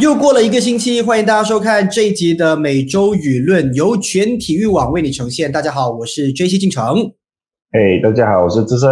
又过了一个星期，欢迎大家收看这一集的每周舆论，由全体育网为你呈现。大家好，我是 J C 进城。哎，大家好，我是资深。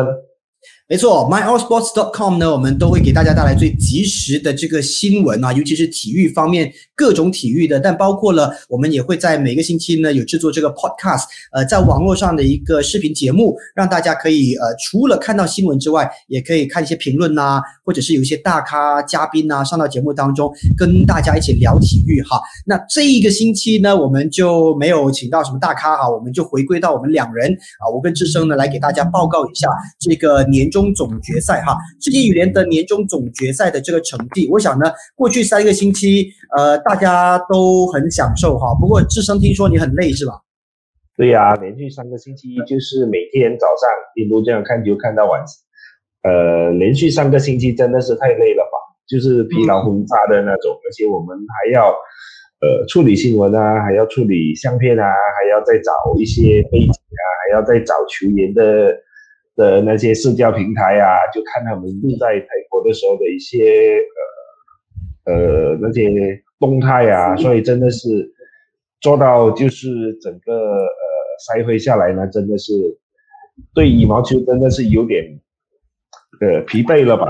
没错，myallsports.com 呢，我们都会给大家带来最及时的这个新闻啊，尤其是体育方面各种体育的，但包括了我们也会在每个星期呢有制作这个 podcast，呃，在网络上的一个视频节目，让大家可以呃除了看到新闻之外，也可以看一些评论呐，或者是有一些大咖嘉宾呐上到节目当中跟大家一起聊体育哈。那这一个星期呢，我们就没有请到什么大咖哈，我们就回归到我们两人啊，我跟志生呢来给大家报告一下这个年终。中总决赛哈，世界羽联的年终总决赛的这个成绩，我想呢，过去三个星期，呃，大家都很享受哈。不过志生听说你很累是吧？对呀，连续三个星期就是每天早上一路这样看球看到晚，呃，连续三个星期真的是太累了吧，就是疲劳轰炸的那种，而且我们还要呃处理新闻啊，还要处理相片啊，还要再找一些背景啊，还要再找球员的。的那些社交平台啊，就看他们在泰国的时候的一些呃呃那些动态啊，所以真的是做到就是整个呃赛会下来呢，真的是对羽毛球真的是有点呃疲惫了吧？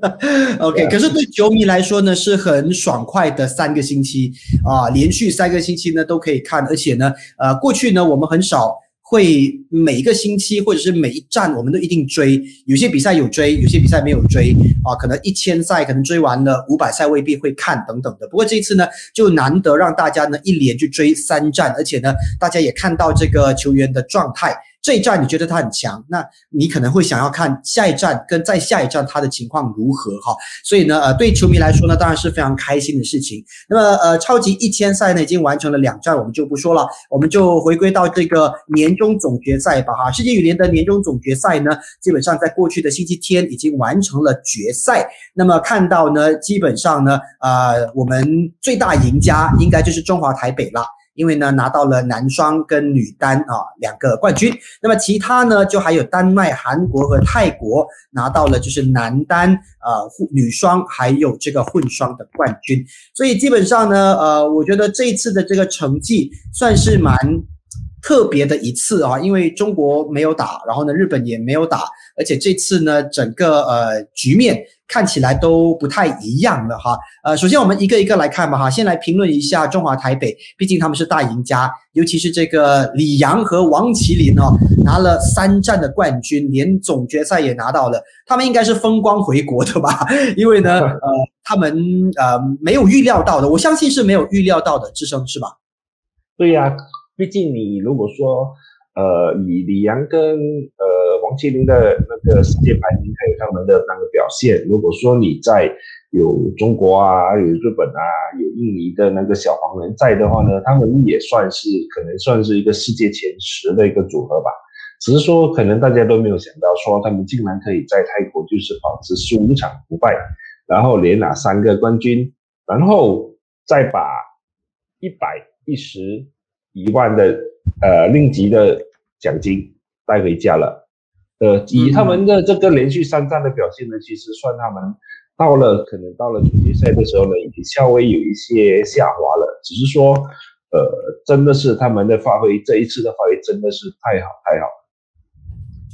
OK，可是对球迷来说呢，是很爽快的三个星期啊，连续三个星期呢都可以看，而且呢，呃，过去呢我们很少。会每一个星期或者是每一站，我们都一定追。有些比赛有追，有些比赛没有追啊。可能一千赛可能追完了，五百赛未必会看等等的。不过这一次呢，就难得让大家呢一连去追三站，而且呢，大家也看到这个球员的状态。这一站你觉得他很强，那你可能会想要看下一站跟再下一站他的情况如何哈。所以呢，呃，对球迷来说呢，当然是非常开心的事情。那么，呃，超级一千赛呢已经完成了两站，我们就不说了，我们就回归到这个年终总决赛吧哈。世界羽联的年终总决赛呢，基本上在过去的星期天已经完成了决赛。那么看到呢，基本上呢，呃，我们最大赢家应该就是中华台北了。因为呢，拿到了男双跟女单啊两个冠军，那么其他呢，就还有丹麦、韩国和泰国拿到了就是男单呃女双还有这个混双的冠军，所以基本上呢，呃，我觉得这一次的这个成绩算是蛮特别的一次啊，因为中国没有打，然后呢，日本也没有打，而且这次呢，整个呃局面。看起来都不太一样了哈，呃，首先我们一个一个来看吧哈，先来评论一下中华台北，毕竟他们是大赢家，尤其是这个李阳和王麒麟哦，拿了三战的冠军，连总决赛也拿到了，他们应该是风光回国的吧？因为呢，呃，他们呃没有预料到的，我相信是没有预料到的，智胜是吧？对呀，毕竟你如果说。呃，以李阳跟呃王麒麟的那个世界排名，还有他们的那个表现，如果说你在有中国啊，有日本啊，有印尼的那个小黄人在的话呢，他们也算是可能算是一个世界前十的一个组合吧。只是说，可能大家都没有想到，说他们竟然可以在泰国就是保持十五场不败，然后连拿三个冠军，然后再把一百一十一万的。呃，令吉的奖金带回家了。呃，以他们的这个连续三战的表现呢，其实算他们到了可能到了总决赛的时候呢，已经稍微有一些下滑了。只是说，呃，真的是他们的发挥，这一次的发挥真的是太好太好。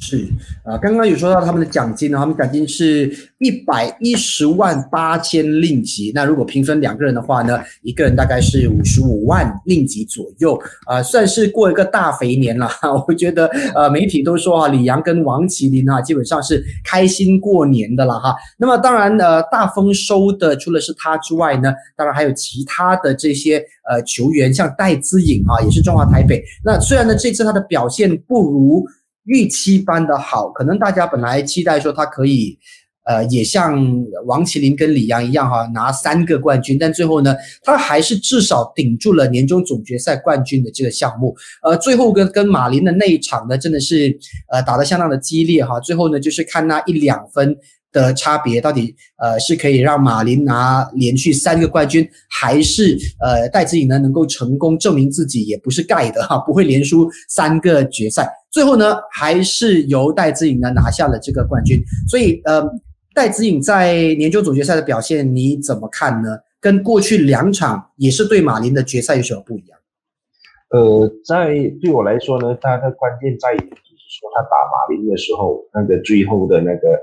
是啊，刚刚有说到他们的奖金呢，他们奖金是一百一十万八千令吉。那如果平分两个人的话呢，一个人大概是五十五万令吉左右啊，算是过一个大肥年了。我觉得呃，媒体都说啊，李阳跟王麒麟啊，基本上是开心过年的了哈。那么当然呃，大丰收的除了是他之外呢，当然还有其他的这些呃球员，像戴资颖啊，也是中华台北。那虽然呢，这次他的表现不如。预期般的好，可能大家本来期待说他可以，呃，也像王麒麟跟李阳一样哈，拿三个冠军，但最后呢，他还是至少顶住了年终总决赛冠军的这个项目。呃，最后跟跟马林的那一场呢，真的是呃打得相当的激烈哈。最后呢，就是看那一两分。的差别到底呃是可以让马林拿连续三个冠军，还是呃戴资颖呢能够成功证明自己也不是盖的哈，不会连输三个决赛。最后呢，还是由戴资颖呢拿下了这个冠军。所以呃，戴资颖在年终总决赛的表现你怎么看呢？跟过去两场也是对马林的决赛有什么不一样？呃，在对我来说呢，它的关键在于就是说他打马林的时候，那个最后的那个。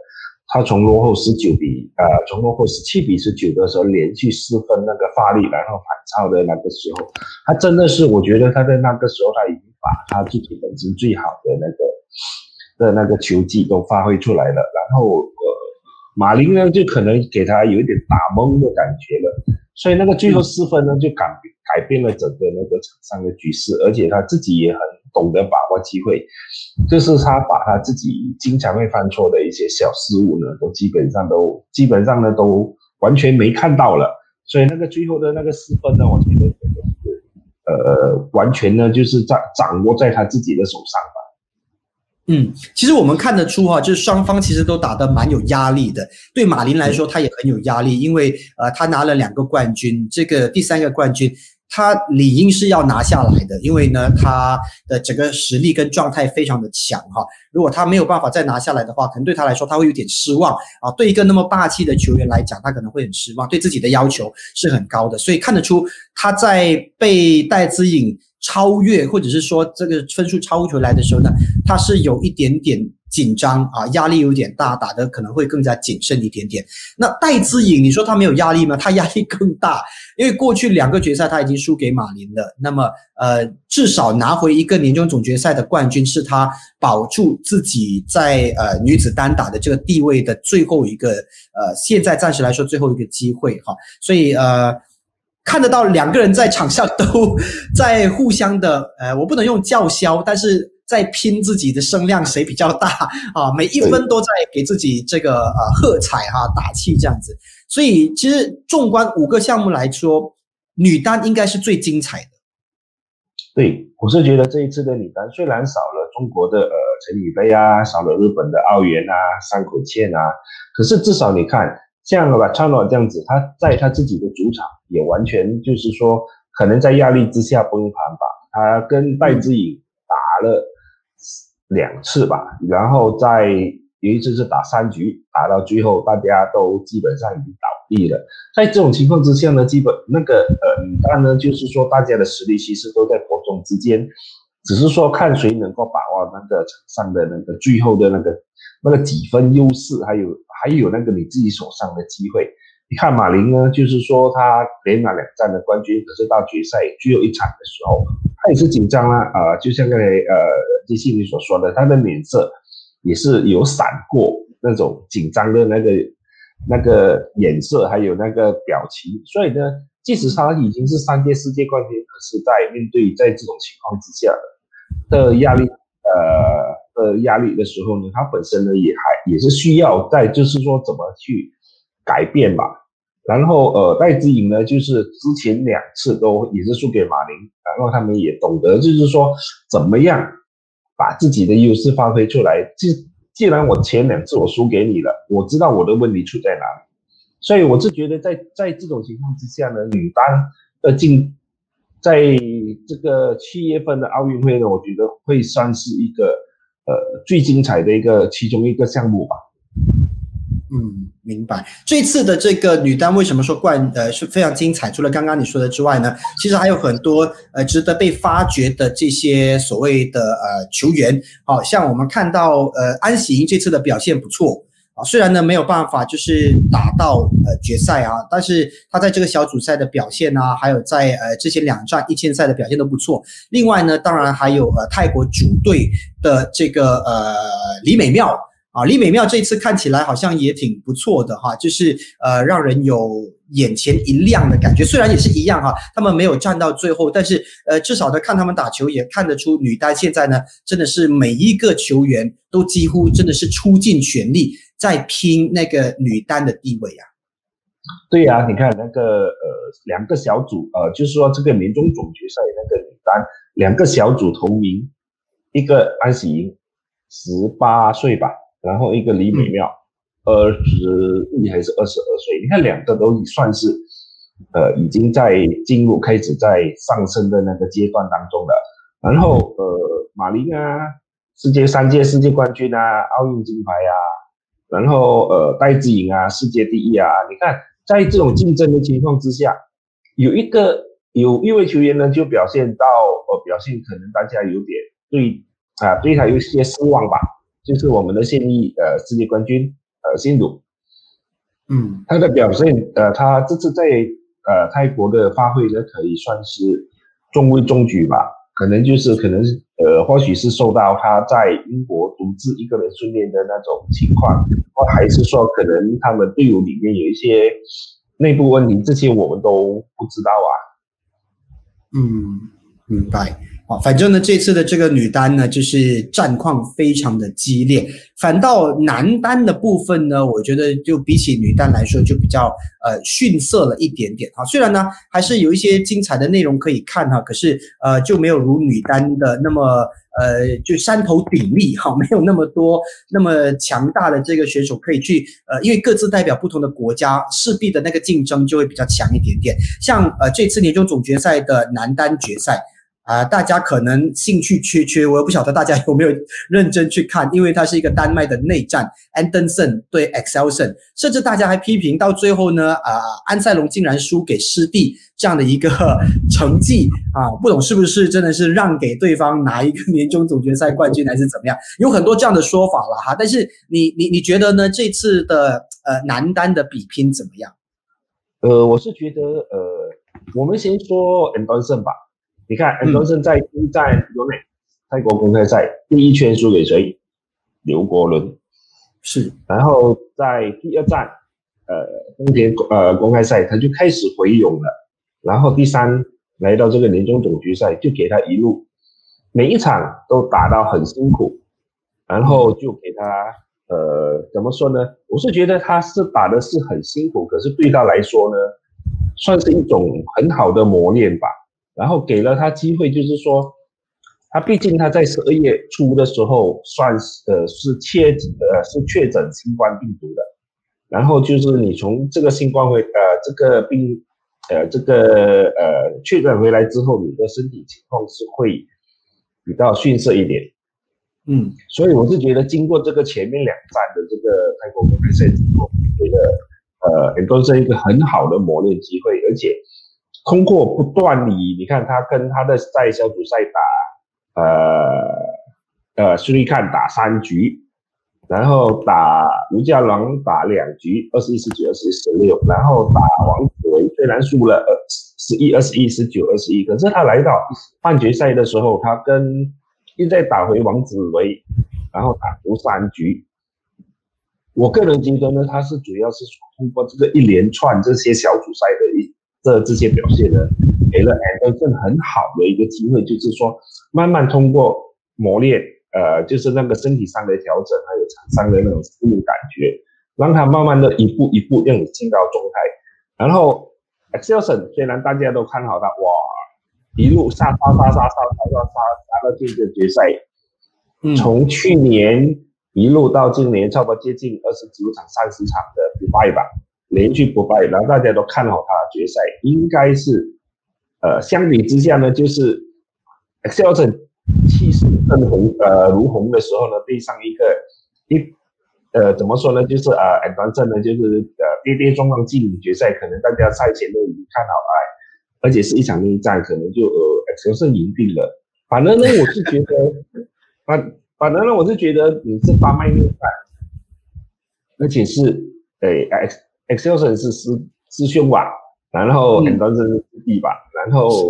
他从落后十九比呃，从落后十七比十九的时候，连续四分那个发力，然后反超的那个时候，他真的是，我觉得他在那个时候他已经把他自己本身最好的那个的那个球技都发挥出来了。然后呃，马林呢就可能给他有一点打懵的感觉了，所以那个最后四分呢就改改变了整个那个场上的局势，而且他自己也很。懂得把握机会，就是他把他自己经常会犯错的一些小失误呢，都基本上都基本上呢都完全没看到了。所以那个最后的那个四分呢，我觉得是呃完全呢就是在掌握在他自己的手上吧。嗯，其实我们看得出哈，就是双方其实都打得蛮有压力的。对马林来说，他也很有压力，因为呃他拿了两个冠军，这个第三个冠军。他理应是要拿下来的，因为呢，他的整个实力跟状态非常的强哈。如果他没有办法再拿下来的话，可能对他来说他会有点失望啊。对一个那么霸气的球员来讲，他可能会很失望，对自己的要求是很高的。所以看得出他在被戴资颖超越，或者是说这个分数超出来的时候呢，他是有一点点。紧张啊，压力有点大，打的可能会更加谨慎一点点。那戴资颖，你说他没有压力吗？他压力更大，因为过去两个决赛他已经输给马林了。那么，呃，至少拿回一个年终总决赛的冠军，是他保住自己在呃女子单打的这个地位的最后一个呃，现在暂时来说最后一个机会哈。所以呃，看得到两个人在场上都在互相的呃，我不能用叫嚣，但是。在拼自己的声量谁比较大啊？每一分都在给自己这个呃喝彩哈打气这样子，所以其实纵观五个项目来说，女单应该是最精彩的。对，我是觉得这一次的女单虽然少了中国的呃陈雨菲啊，少了日本的奥原啊、山口茜啊，可是至少你看像吧川诺这样子，他在他自己的主场也完全就是说可能在压力之下崩盘吧，他跟戴志颖打了。两次吧，然后在有一次是打三局，打到最后大家都基本上已经倒地了。在这种情况之下呢，基本那个呃，当然呢，就是说大家的实力其实都在伯仲之间，只是说看谁能够把握那个场上的那个最后的那个那个几分优势，还有还有那个你自己手上的机会。你看马林呢，就是说他连拿两站的冠军，可是到决赛最后一场的时候，他也是紧张啦，啊，就像刚才呃机器你所说的，他的脸色也是有闪过那种紧张的那个那个眼色，还有那个表情。所以呢，即使他已经是三届世界冠军，可是在面对在这种情况之下的压力，呃的压力的时候呢，他本身呢也还也是需要在就是说怎么去。改变吧，然后呃，戴资颖呢，就是之前两次都也是输给马林，然后他们也懂得，就是说怎么样把自己的优势发挥出来。既既然我前两次我输给你了，我知道我的问题出在哪里，所以我是觉得在在这种情况之下呢，女单的进在这个七月份的奥运会呢，我觉得会算是一个呃最精彩的一个其中一个项目吧。嗯，明白。这次的这个女单为什么说冠呃是非常精彩？除了刚刚你说的之外呢，其实还有很多呃值得被发掘的这些所谓的呃球员。好像我们看到呃安喜英这次的表现不错啊，虽然呢没有办法就是打到呃决赛啊，但是他在这个小组赛的表现啊，还有在呃之前两站一千赛的表现都不错。另外呢，当然还有呃泰国主队的这个呃李美妙。啊，李美妙这次看起来好像也挺不错的哈，就是呃，让人有眼前一亮的感觉。虽然也是一样哈，他们没有站到最后，但是呃，至少呢，看他们打球也看得出女单现在呢，真的是每一个球员都几乎真的是出尽全力在拼那个女单的地位啊。对呀，你看那个呃，两个小组呃，就是说这个年终总决赛那个女单两个小组同名，一个安喜莹，十八岁吧。然后一个李美妙，二十一还是二十二岁？你看两个都算是，呃，已经在进入开始在上升的那个阶段当中了。然后呃，马林啊，世界三届世界冠军啊，奥运金牌啊，然后呃，戴资颖啊，世界第一啊，你看在这种竞争的情况之下，有一个有一位球员呢就表现到呃表现可能大家有点对啊对他有一些失望吧，就是我们的现役呃世界冠军呃辛鲁，嗯，他的表现呃他这次在呃泰国的发挥呢可以算是中规中矩吧。可能就是可能呃，或许是受到他在英国独自一个人训练的那种情况，或还是说可能他们队伍里面有一些内部问题，这些我们都不知道啊。嗯，明白。啊，反正呢，这次的这个女单呢，就是战况非常的激烈。反倒男单的部分呢，我觉得就比起女单来说，就比较呃逊色了一点点哈。虽然呢，还是有一些精彩的内容可以看哈，可是呃就没有如女单的那么呃就山头鼎立哈，没有那么多那么强大的这个选手可以去呃，因为各自代表不同的国家，势必的那个竞争就会比较强一点点。像呃这次年终总决赛的男单决赛。啊，大家可能兴趣缺缺，我也不晓得大家有没有认真去看，因为它是一个丹麦的内战，Anderson 对 Excelson，甚至大家还批评到最后呢，啊，安塞龙竟然输给师弟这样的一个成绩啊，不懂是不是真的是让给对方拿一个年终总决赛冠军还是怎么样？有很多这样的说法了哈，但是你你你觉得呢？这次的呃男单的比拼怎么样？呃，我是觉得呃，我们先说 Anderson 吧。你看，安德森在第一站国内泰国公开赛第一圈输给谁？刘国伦是。然后在第二站，呃，丰田呃公开赛他就开始回勇了。然后第三来到这个年终总决赛，就给他一路每一场都打到很辛苦，然后就给他呃怎么说呢？我是觉得他是打的是很辛苦，可是对他来说呢，算是一种很好的磨练吧。然后给了他机会，就是说，他毕竟他在十二月初的时候算是呃是确呃是确诊新冠病毒的，然后就是你从这个新冠回呃这个病呃这个呃确诊回来之后，你的身体情况是会比较逊色一点，嗯，所以我是觉得经过这个前面两站的这个泰国公开赛之后，觉得呃很多是一个很好的磨练机会，而且。通过不断你，你看他跟他的在小组赛打，呃呃，苏利看打三局，然后打卢家良打两局，二十一十九二十一十六，然后打王子维虽然输了二十一二十一十九二十一，可是他来到半决赛的时候，他跟又再打回王子维，然后打出三局。我个人觉得呢，他是主要是通过这个一连串这些小组赛的一。这这些表现呢，给了 Anderson 很好的一个机会，就是说慢慢通过磨练，呃，就是那个身体上的调整，还有场上的那种适应感觉，让他慢慢的一步一步让你进到状态。然后 Excelson 虽然大家都看好他，哇，一路杀杀杀杀杀杀杀杀杀到这个决赛，从去年一路到今年，差不多接近二十九场、三十场的比赛吧。连续不败，然后大家都看好他决赛，应该是，呃，相比之下呢，就是 Excelson 气势正红，呃，如虹的时候呢，对上一个一，呃，怎么说呢，就是呃 a n d 呢，就是呃跌跌撞撞进决赛，可能大家赛前都已经看好哎，而且是一场内战，可能就呃 Excelson 赢定了。反正呢，我是觉得，反反正呢，我是觉得你是八脉内战，而且是诶 X。Excelson 是师师兄吧，然后 e n d o n 是师弟吧，然后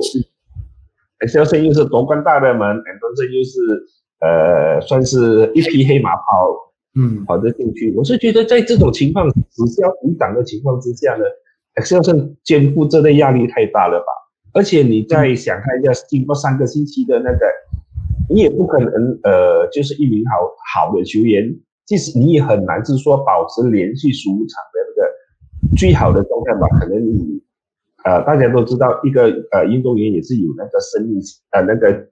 Excelsion 又是夺冠大热门，e n d o n 又是呃算是一匹黑马跑，嗯，跑得进去。我是觉得在这种情况此消彼长的情况之下呢，Excelsion 肩负这类压力太大了吧？而且你再想看一下，经过三个星期的那个，你也不可能呃就是一名好好的球员，即使你也很难是说保持连续十五场的那个。最好的状态吧，可能你，呃，大家都知道，一个呃运动员也是有那个生命，呃，那个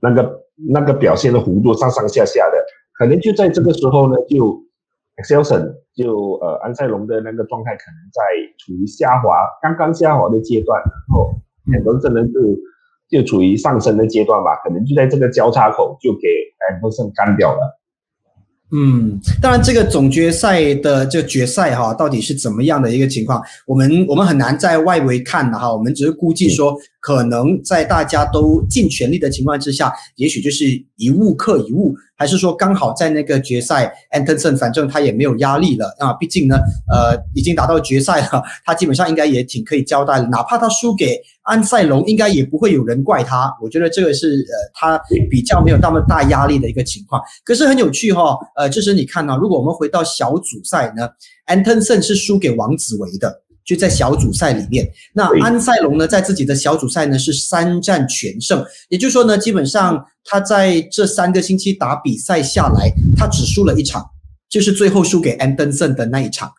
那个那个表现的弧度上上下下的，可能就在这个时候呢，就 Excelson 就呃安塞龙的那个状态可能在处于下滑，刚刚下滑的阶段，然后很多人就就处于上升的阶段吧，可能就在这个交叉口就给埃弗森干掉了。嗯，当然，这个总决赛的这个决赛哈，到底是怎么样的一个情况？我们我们很难在外围看的哈，我们只是估计说，可能在大家都尽全力的情况之下，也许就是一物克一物。还是说刚好在那个决赛，Anderson 反正他也没有压力了啊，毕竟呢，呃，已经打到决赛了，他基本上应该也挺可以交代的。哪怕他输给安塞龙，应该也不会有人怪他。我觉得这个是呃，他比较没有那么大压力的一个情况。可是很有趣哈，呃，就是你看呢，如果我们回到小组赛呢，Anderson 是输给王子维的。就在小组赛里面，那安塞龙呢，在自己的小组赛呢是三战全胜，也就是说呢，基本上他在这三个星期打比赛下来，他只输了一场，就是最后输给安登森的那一场，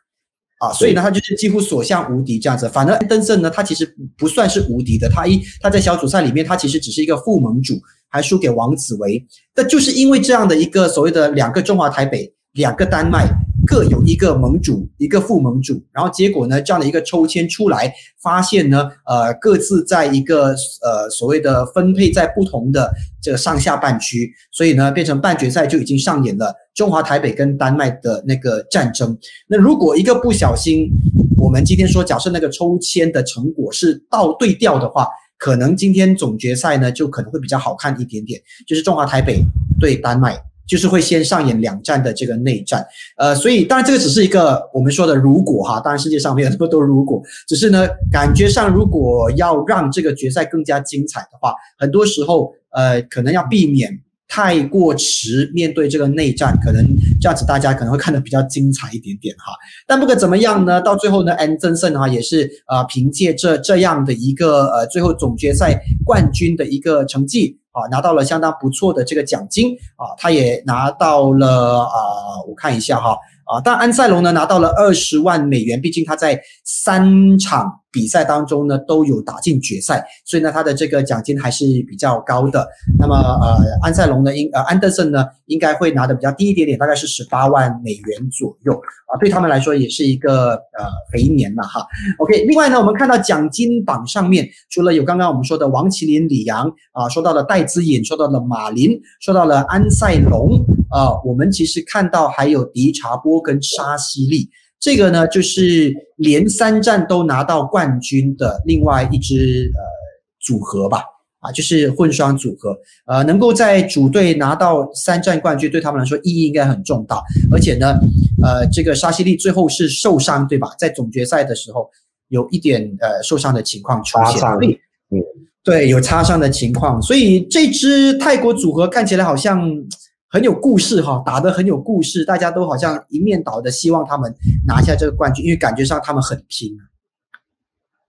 啊，所以呢，他就是几乎所向无敌这样子。反正安登森呢，他其实不算是无敌的，他一他在小组赛里面，他其实只是一个副盟主，还输给王子维，那就是因为这样的一个所谓的两个中华台北，两个丹麦。各有一个盟主，一个副盟主，然后结果呢，这样的一个抽签出来，发现呢，呃，各自在一个呃所谓的分配在不同的这个上下半区，所以呢，变成半决赛就已经上演了中华台北跟丹麦的那个战争。那如果一个不小心，我们今天说假设那个抽签的成果是倒对调的话，可能今天总决赛呢就可能会比较好看一点点，就是中华台北对丹麦。就是会先上演两战的这个内战，呃，所以当然这个只是一个我们说的如果哈，当然世界上没有那么多如果，只是呢感觉上如果要让这个决赛更加精彩的话，很多时候呃可能要避免太过迟面对这个内战，可能这样子大家可能会看得比较精彩一点点哈。但不管怎么样呢，到最后呢，安曾森哈也是呃凭借这这样的一个呃最后总决赛冠军的一个成绩。啊，拿到了相当不错的这个奖金啊，他也拿到了啊，我看一下哈。啊，但安塞龙呢拿到了二十万美元，毕竟他在三场比赛当中呢都有打进决赛，所以呢他的这个奖金还是比较高的。那么呃，安塞龙呢应呃安德森呢应该会拿的比较低一点点，大概是十八万美元左右啊，对他们来说也是一个呃肥年了哈。OK，另外呢我们看到奖金榜上面除了有刚刚我们说的王麒麟、李阳啊，说到了戴资颖，说到了马林，说到了安塞龙。啊，我们其实看到还有迪查波跟沙西利，这个呢就是连三战都拿到冠军的另外一支呃组合吧，啊，就是混双组合，呃，能够在主队拿到三战冠军，对他们来说意义应该很重大。而且呢，呃，这个沙西利最后是受伤对吧？在总决赛的时候有一点呃受伤的情况出现，嗯，对，有擦伤的情况，所以这支泰国组合看起来好像。很有故事哈，打得很有故事，大家都好像一面倒的希望他们拿下这个冠军，因为感觉上他们很拼。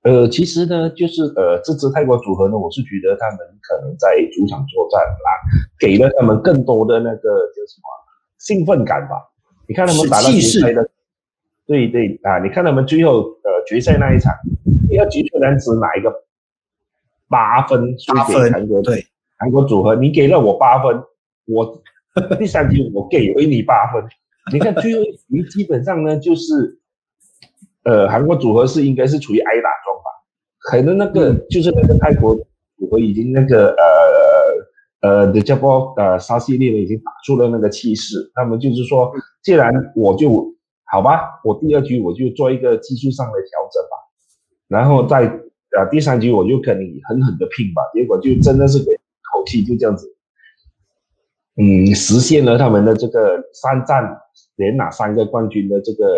呃，其实呢，就是呃，这支泰国组合呢，我是觉得他们可能在主场作战啊，给了他们更多的那个叫什么兴奋感吧。你看他们打到决赛的，对对啊，你看他们最后呃决赛那一场，要局虽然只拿一个八分输给韩国，对韩国组合，你给了我八分，我。第三局我给回你八分，你看最后一局基本上呢就是，呃，韩国组合是应该是处于挨打状吧，可能那个就是那个泰国组合已经那个呃呃的叫波呃沙西利呢已经打出了那个气势，他们就是说，既然我就好吧，我第二局我就做一个技术上的调整吧，然后在呃第三局我就跟你狠狠的拼吧，结果就真的是给口气就这样子。嗯，实现了他们的这个三战连拿三个冠军的这个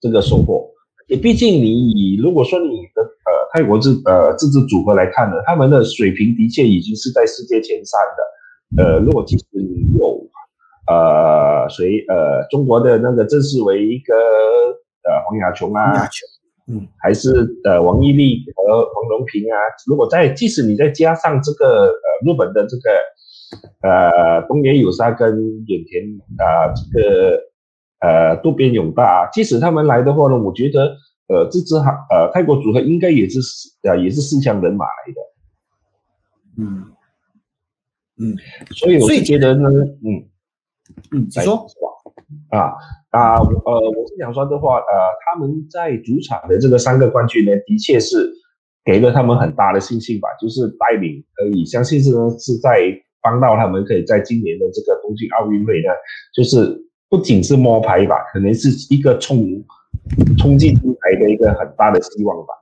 这个收获。也毕竟你以如果说你的呃泰国这呃这支组合来看呢，他们的水平的确已经是在世界前三的。呃，如果即使你有呃谁呃中国的那个郑世维跟呃黄雅琼啊，嗯，还是呃王艺丽和黄龙平啊，如果在即使你再加上这个呃日本的这个。呃，东野有沙跟远田啊，这个呃渡边勇大，即使他们来的话呢，我觉得呃这支哈呃泰国组合应该也是呃也是四强人马来的。嗯嗯，所以我是觉得呢，嗯嗯，你说啊啊呃，我是想说的话，呃，他们在主场的这个三个冠军呢，的确是给了他们很大的信心吧，就是带领可以相信是是在。帮到他们可以在今年的这个东京奥运会呢，就是不仅是摸牌吧，可能是一个冲冲进金牌的一个很大的希望吧。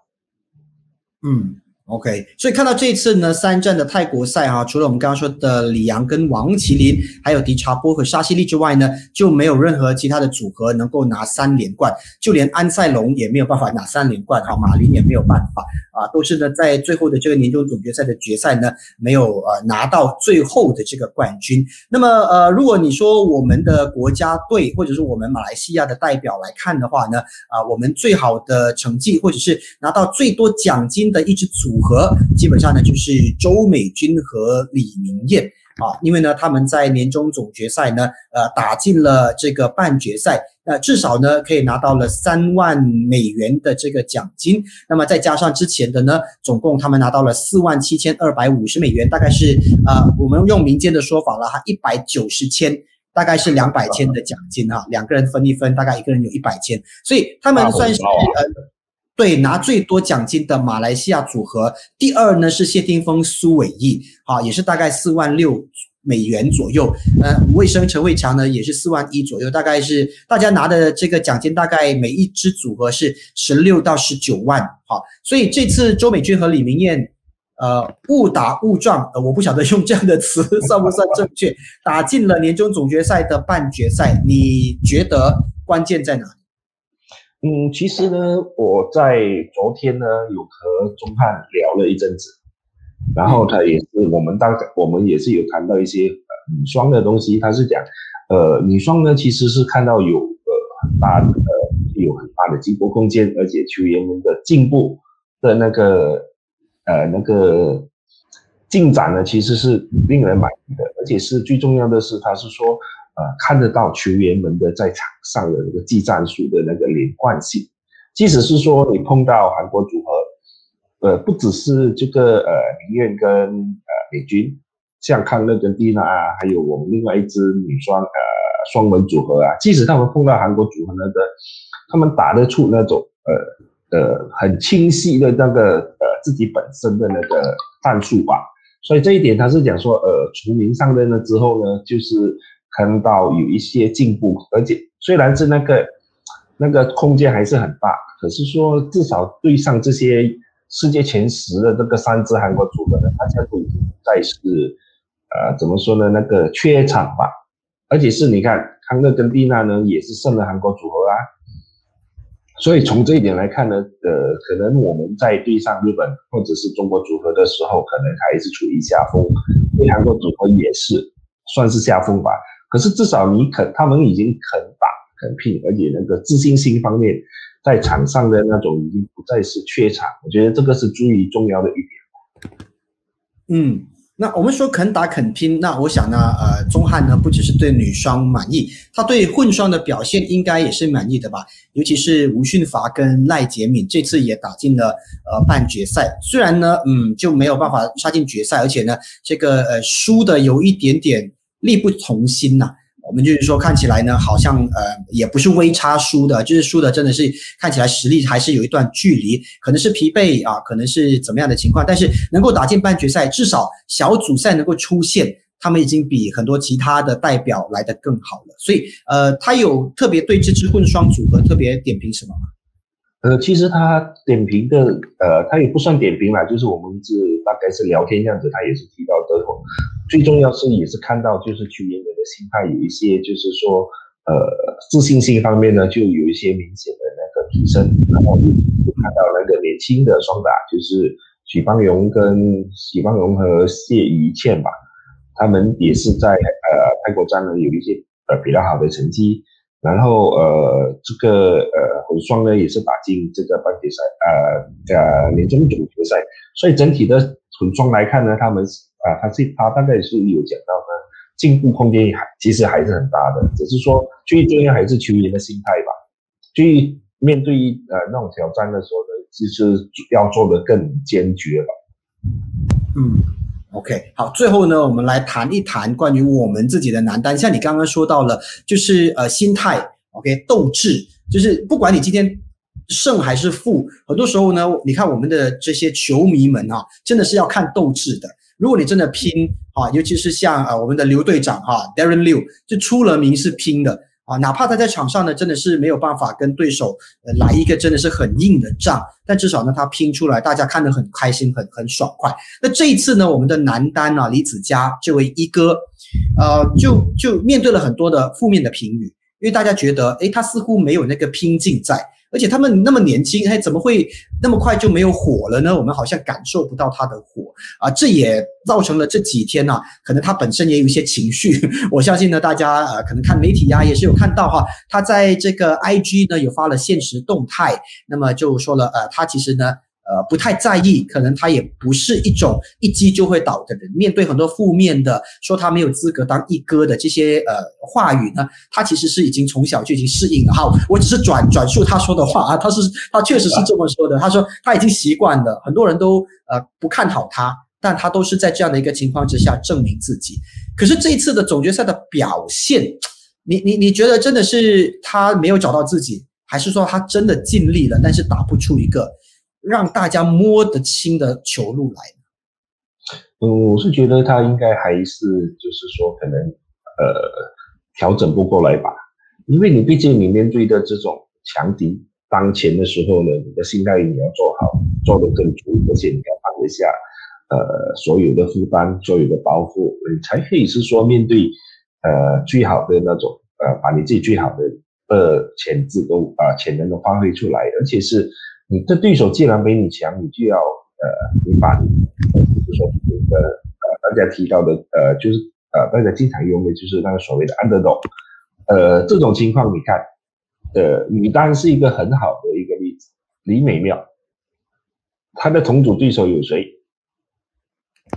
嗯。OK，所以看到这次呢三战的泰国赛哈，除了我们刚刚说的李阳跟王麒麟，还有迪查波和沙西利之外呢，就没有任何其他的组合能够拿三连冠，就连安塞龙也没有办法拿三连冠哈，马林也没有办法啊，都是呢在最后的这个年终总决赛的决赛呢没有呃拿到最后的这个冠军。那么呃，如果你说我们的国家队或者是我们马来西亚的代表来看的话呢，啊，我们最好的成绩或者是拿到最多奖金的一支组。组合基本上呢就是周美君和李明艳。啊，因为呢他们在年终总决赛呢呃打进了这个半决赛，那至少呢可以拿到了三万美元的这个奖金，那么再加上之前的呢，总共他们拿到了四万七千二百五十美元，大概是呃我们用民间的说法了哈，一百九十千，大概是两百千的奖金哈，两个人分一分，大概一个人有一百千，所以他们算是呃。对，拿最多奖金的马来西亚组合，第二呢是谢霆锋、苏伟毅，好，也是大概四万六美元左右。呃，吴卫生、陈伟强呢也是四万一左右，大概是大家拿的这个奖金，大概每一支组合是十六到十九万。好，所以这次周美君和李明艳，呃，误打误撞，呃，我不晓得用这样的词 算不算正确，打进了年终总决赛的半决赛，你觉得关键在哪里？嗯，其实呢，我在昨天呢有和钟汉聊了一阵子，然后他也是我们当我们也是有谈到一些女双的东西。他是讲，呃，女双呢其实是看到有呃很大的有很大的进步空间，而且球员们的进步的那个呃那个进展呢，其实是令人满意的，而且是最重要的是，他是说。呃，看得到球员们的在场上的那个技战术的那个连贯性，即使是说你碰到韩国组合，呃，不只是这个呃明苑跟呃美军，像康乐跟蒂娜啊，还有我们另外一支女双呃双门组合啊，即使他们碰到韩国组合那个，他们打得出那种呃呃很清晰的那个呃自己本身的那个战术吧，所以这一点他是讲说，呃，除名上任了之后呢，就是。看到有一些进步，而且虽然是那个那个空间还是很大，可是说至少对上这些世界前十的这个三支韩国组合呢，大家都已经在是呃怎么说呢？那个缺场吧，而且是你看康乐跟蒂娜呢也是胜了韩国组合啊，所以从这一点来看呢，呃，可能我们在对上日本或者是中国组合的时候，可能还是处于下风，对韩国组合也是算是下风吧。可是至少你肯，他们已经肯打肯拼，而且那个自信心方面，在场上的那种已经不再是缺场，我觉得这个是最重要的一点。嗯，那我们说肯打肯拼，那我想呢，呃，钟汉呢不只是对女双满意，他对混双的表现应该也是满意的吧？尤其是吴训伐跟赖洁敏这次也打进了呃半决赛，虽然呢，嗯，就没有办法杀进决赛，而且呢，这个呃输的有一点点。力不从心呐，我们就是说看起来呢，好像呃也不是微差输的，就是输的真的是看起来实力还是有一段距离，可能是疲惫啊，可能是怎么样的情况，但是能够打进半决赛，至少小组赛能够出现，他们已经比很多其他的代表来的更好了。所以呃，他有特别对这支混双组合特别点评什么吗？呃，其实他点评的，呃，他也不算点评啦，就是我们是大概是聊天样子，他也是提到的。最重要是也是看到，就是球员们的心态有一些，就是说，呃，自信心方面呢，就有一些明显的那个提升。然后就看到那个年轻的双打，就是许邦荣跟许邦荣和谢怡倩吧，他们也是在呃泰国站呢有一些呃比较好的成绩。然后呃，这个呃混双呢也是打进这个半决赛，呃呃年终总决赛。所以整体的混双来看呢，他们啊，他是他大概是有讲到呢，进步空间还其实还是很大的，只是说最重要还是球员的心态吧。最面对呃那种挑战的时候呢，就是要做的更坚决吧。嗯。OK，好，最后呢，我们来谈一谈关于我们自己的男单。像你刚刚说到了，就是呃心态，OK，斗志，就是不管你今天胜还是负，很多时候呢，你看我们的这些球迷们啊，真的是要看斗志的。如果你真的拼啊，尤其是像啊我们的刘队长哈，Darren Liu，就出了名是拼的啊，哪怕他在场上呢，真的是没有办法跟对手呃来一个真的是很硬的仗，但至少呢，他拼出来，大家看得很开心，很很爽快。那这一次呢，我们的男单啊，李子嘉这位一哥，呃，就就面对了很多的负面的评语，因为大家觉得，诶，他似乎没有那个拼劲在。而且他们那么年轻，哎，怎么会那么快就没有火了呢？我们好像感受不到他的火啊，这也造成了这几天呢，可能他本身也有一些情绪。我相信呢，大家呃可能看媒体呀，也是有看到哈，他在这个 IG 呢有发了现实动态，那么就说了，呃，他其实呢。呃，不太在意，可能他也不是一种一击就会倒的人。面对很多负面的说他没有资格当一哥的这些呃话语呢，他其实是已经从小就已经适应了。哈，我只是转转述他说的话啊，他是他确实是这么说的。他说他已经习惯了，很多人都呃不看好他，但他都是在这样的一个情况之下证明自己。可是这一次的总决赛的表现，你你你觉得真的是他没有找到自己，还是说他真的尽力了，但是打不出一个？让大家摸得清的球路来嗯，我是觉得他应该还是就是说可能呃调整不过来吧，因为你毕竟你面对的这种强敌当前的时候呢，你的心态你要做好，做得更足，而且你要放得下呃所有的负担，所有的包袱，你才可以是说面对呃最好的那种呃把你自己最好的呃潜质都啊潜能都发挥出来，而且是。你这对手既然比你强，你就要呃，你把你，就是说呃呃，大家提到的呃，就是呃，大家经常用的，就是那个所谓的 underdog，呃，这种情况你看，呃，女单是一个很好的一个例子，李美妙，她的同组对手有谁？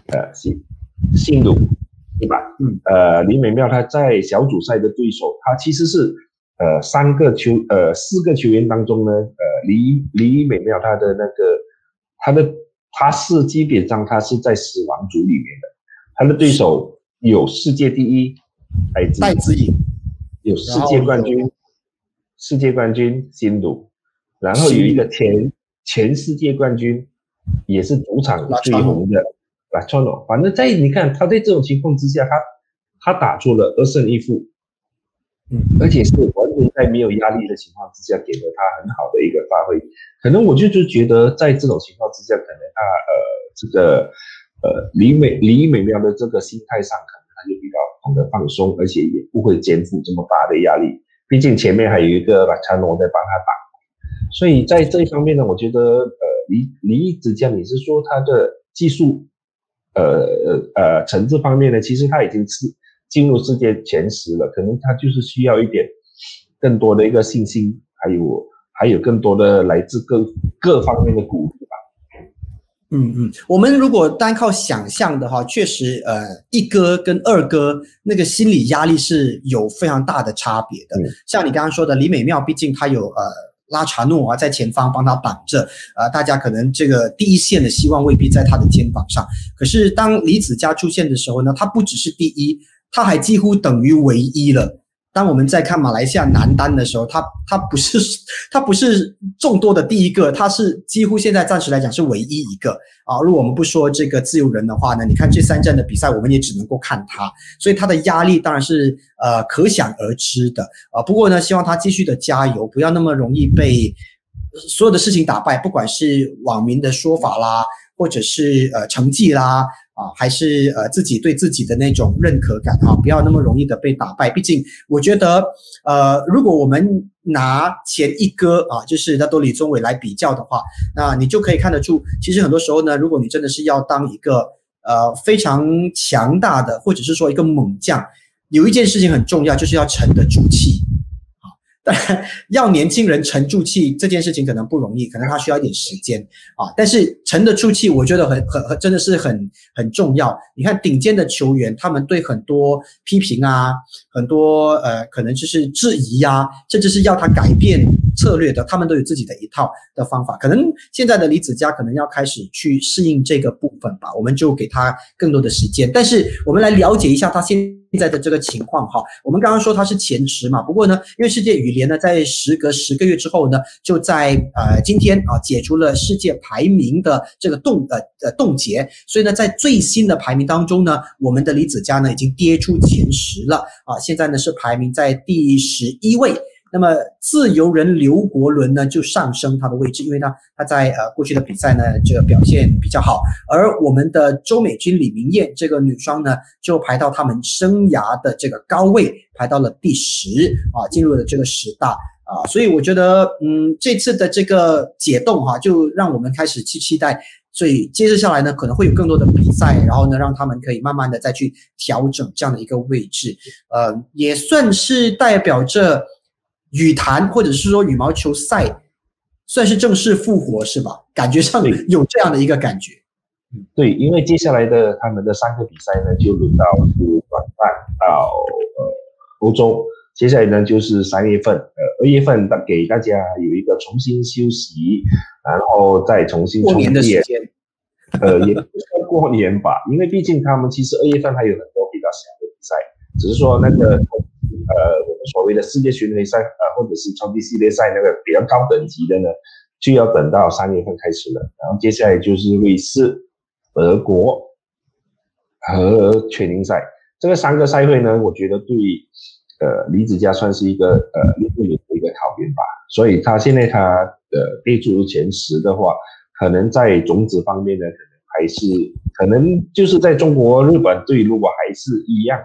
呃，新新鲁，对吧？嗯，呃，李美妙她在小组赛的对手，她其实是。呃，三个球，呃，四个球员当中呢，呃，李李美妙他的那个，他的他是基本上他是在死亡组里面的，他的对手有世界第一戴资颖，有世界冠军，世界冠军辛鲁，然后有一个前前世界冠军，也是主场最红的拉川诺，反正在你看他在这种情况之下，他他打出了二胜一负。嗯，而且是完全在没有压力的情况之下，给了他很好的一个发挥。可能我就就觉得，在这种情况之下，可能他呃这个呃李美李美妙的这个心态上，可能他就比较懂得放松，而且也不会肩负这么大的压力。毕竟前面还有一个马查诺在帮他打，所以在这一方面呢，我觉得呃李李子江，你是说他的技术呃呃呃层次方面呢，其实他已经是。进入世界前十了，可能他就是需要一点更多的一个信心，还有还有更多的来自各各方面的鼓励吧。嗯嗯，我们如果单靠想象的话，确实，呃，一哥跟二哥那个心理压力是有非常大的差别的。像你刚刚说的，李美妙，毕竟她有呃拉查诺啊在前方帮她挡着，呃，大家可能这个第一线的希望未必在她的肩膀上。可是当李子嘉出现的时候呢，他不只是第一。他还几乎等于唯一了。当我们在看马来西亚男单的时候，他他不是他不是众多的第一个，他是几乎现在暂时来讲是唯一一个啊。如果我们不说这个自由人的话呢，你看这三站的比赛，我们也只能够看他，所以他的压力当然是呃可想而知的啊。不过呢，希望他继续的加油，不要那么容易被所有的事情打败，不管是网民的说法啦，或者是呃成绩啦。啊，还是呃自己对自己的那种认可感啊，不要那么容易的被打败。毕竟我觉得，呃，如果我们拿前一哥啊，就是那多李宗伟来比较的话，那你就可以看得出，其实很多时候呢，如果你真的是要当一个呃非常强大的，或者是说一个猛将，有一件事情很重要，就是要沉得住气。要年轻人沉住气这件事情可能不容易，可能他需要一点时间啊。但是沉得住气，我觉得很很很真的是很很重要。你看顶尖的球员，他们对很多批评啊，很多呃可能就是质疑啊，甚至是要他改变策略的，他们都有自己的一套的方法。可能现在的李子嘉可能要开始去适应这个部分吧，我们就给他更多的时间。但是我们来了解一下他现。在的这个情况哈，我们刚刚说他是前十嘛，不过呢，因为世界羽联呢在时隔十个月之后呢，就在呃今天啊解除了世界排名的这个冻呃呃冻结，所以呢，在最新的排名当中呢，我们的李子嘉呢已经跌出前十了啊，现在呢是排名在第十一位。那么自由人刘国伦呢就上升他的位置，因为呢他在呃过去的比赛呢这个表现比较好，而我们的周美君李明艳这个女双呢就排到他们生涯的这个高位，排到了第十啊，进入了这个十大。啊，所以我觉得嗯这次的这个解冻哈，就让我们开始去期待，所以接着下来呢可能会有更多的比赛，然后呢让他们可以慢慢的再去调整这样的一个位置，呃也算是代表着。羽坛或者是说羽毛球赛算是正式复活是吧？感觉上有这样的一个感觉。嗯，对，因为接下来的他们的三个比赛呢，就轮到就转办到呃欧洲，接下来呢就是三月份，呃二月份给大家有一个重新休息，然后再重新过年的时间。呃，也不算过年吧，因为毕竟他们其实二月份还有很多比较小的比赛，只是说那个。呃，所谓的世界巡回赛，呃，或者是超级系列赛那个比较高等级的呢，就要等到三月份开始了。然后接下来就是瑞士、德国和全英赛这个三个赛会呢，我觉得对呃李子嘉算是一个呃运动员的一个考验吧。所以他现在他的备注前十的话，可能在种子方面呢，可能还是可能就是在中国、日本队如果还是一样。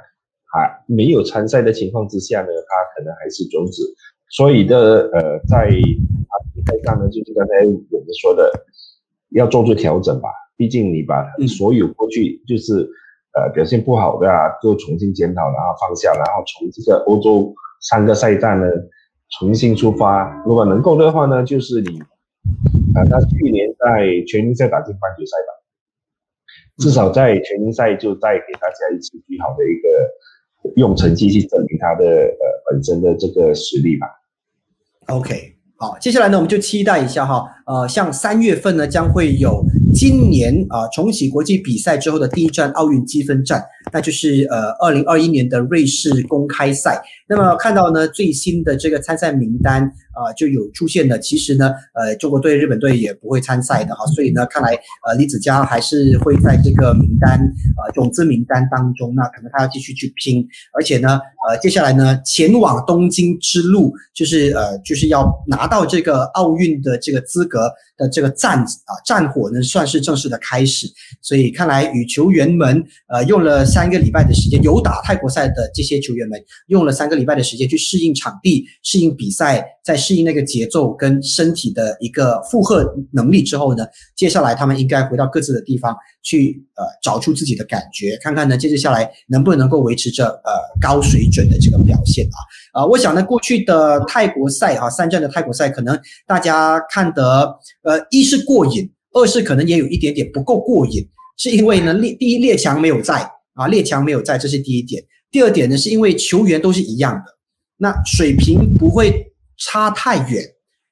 啊，没有参赛的情况之下呢，他可能还是种子，所以的呃，在啊比赛上呢，就是刚才我们说的，要做出调整吧。毕竟你把所有过去就是呃表现不好的啊，都重新检讨，然后放下，然后从这个欧洲三个赛站呢重新出发。如果能够的话呢，就是你啊，他去年在全英赛打进半决赛吧，至少在全英赛就带给大家一次最好的一个。用成绩去证明他的呃本身的这个实力吧。OK，好，接下来呢，我们就期待一下哈，呃，像三月份呢，将会有今年啊重启国际比赛之后的第一站奥运积分战，那就是呃二零二一年的瑞士公开赛。那么看到呢最新的这个参赛名单啊就有出现的，其实呢呃中国队、日本队也不会参赛的哈，所以呢看来呃李子嘉还是会在这个名单呃种子名单当中，那可能他要继续去拼，而且呢呃接下来呢前往东京之路就是呃就是要拿到这个奥运的这个资格的这个战啊战火呢算是正式的开始，所以看来与球员们呃用了三个礼拜的时间，有打泰国赛的这些球员们用了三个。礼拜的时间去适应场地、适应比赛，再适应那个节奏跟身体的一个负荷能力之后呢，接下来他们应该回到各自的地方去，呃，找出自己的感觉，看看呢，接着下来能不能够维持着呃高水准准的这个表现啊啊！我想呢，过去的泰国赛啊，三站的泰国赛，可能大家看得呃，一是过瘾，二是可能也有一点点不够过瘾，是因为呢列第一列强没有在啊，列强没有在，这是第一点。第二点呢，是因为球员都是一样的，那水平不会差太远，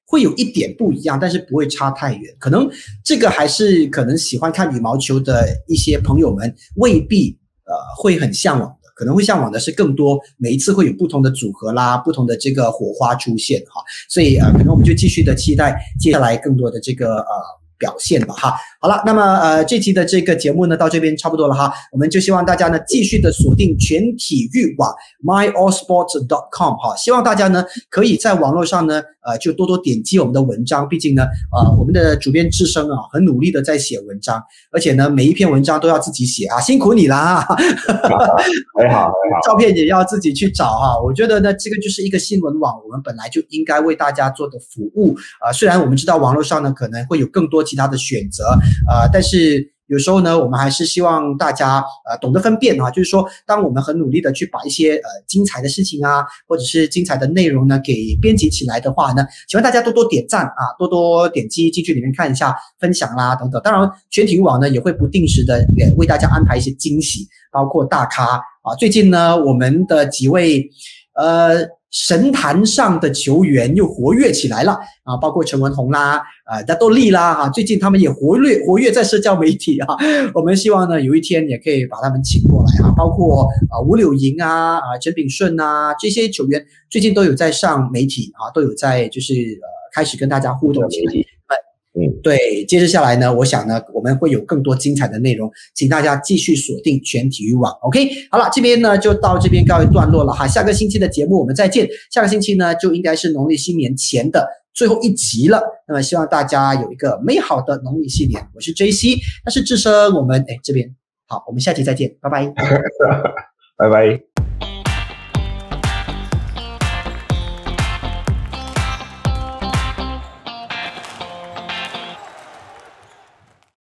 会有一点不一样，但是不会差太远。可能这个还是可能喜欢看羽毛球的一些朋友们未必呃会很向往，可能会向往的是更多每一次会有不同的组合啦，不同的这个火花出现哈。所以啊，可能我们就继续的期待接下来更多的这个呃。表现吧哈，好了，那么呃这期的这个节目呢到这边差不多了哈，我们就希望大家呢继续的锁定全体育网 myallsports.com 哈，希望大家呢可以在网络上呢呃就多多点击我们的文章，毕竟呢呃我们的主编智生啊很努力的在写文章，而且呢每一篇文章都要自己写啊，辛苦你啦，很好很好，照片也要自己去找哈，我觉得呢这个就是一个新闻网，我们本来就应该为大家做的服务啊，虽然我们知道网络上呢可能会有更多。其他的选择，呃，但是有时候呢，我们还是希望大家呃懂得分辨啊，就是说，当我们很努力的去把一些呃精彩的事情啊，或者是精彩的内容呢给编辑起来的话呢，希望大家多多点赞啊，多多点击进去里面看一下，分享啦等等。当然，全体育网呢也会不定时的也为大家安排一些惊喜，包括大咖啊。最近呢，我们的几位呃。神坛上的球员又活跃起来了啊，包括陈文宏啦，啊，大豆力啦，啊，最近他们也活跃活跃在社交媒体啊。我们希望呢，有一天也可以把他们请过来啊，包括啊吴柳莹啊，啊陈炳顺啊这些球员，最近都有在上媒体啊，都有在就是呃开始跟大家互动起来。嗯，对，接着下来呢，我想呢，我们会有更多精彩的内容，请大家继续锁定全体育网。OK，好了，这边呢就到这边告一段落了哈，下个星期的节目我们再见。下个星期呢就应该是农历新年前的最后一集了，那么希望大家有一个美好的农历新年。我是 JC，那是智深，我们哎这边好，我们下期再见，拜拜，拜拜。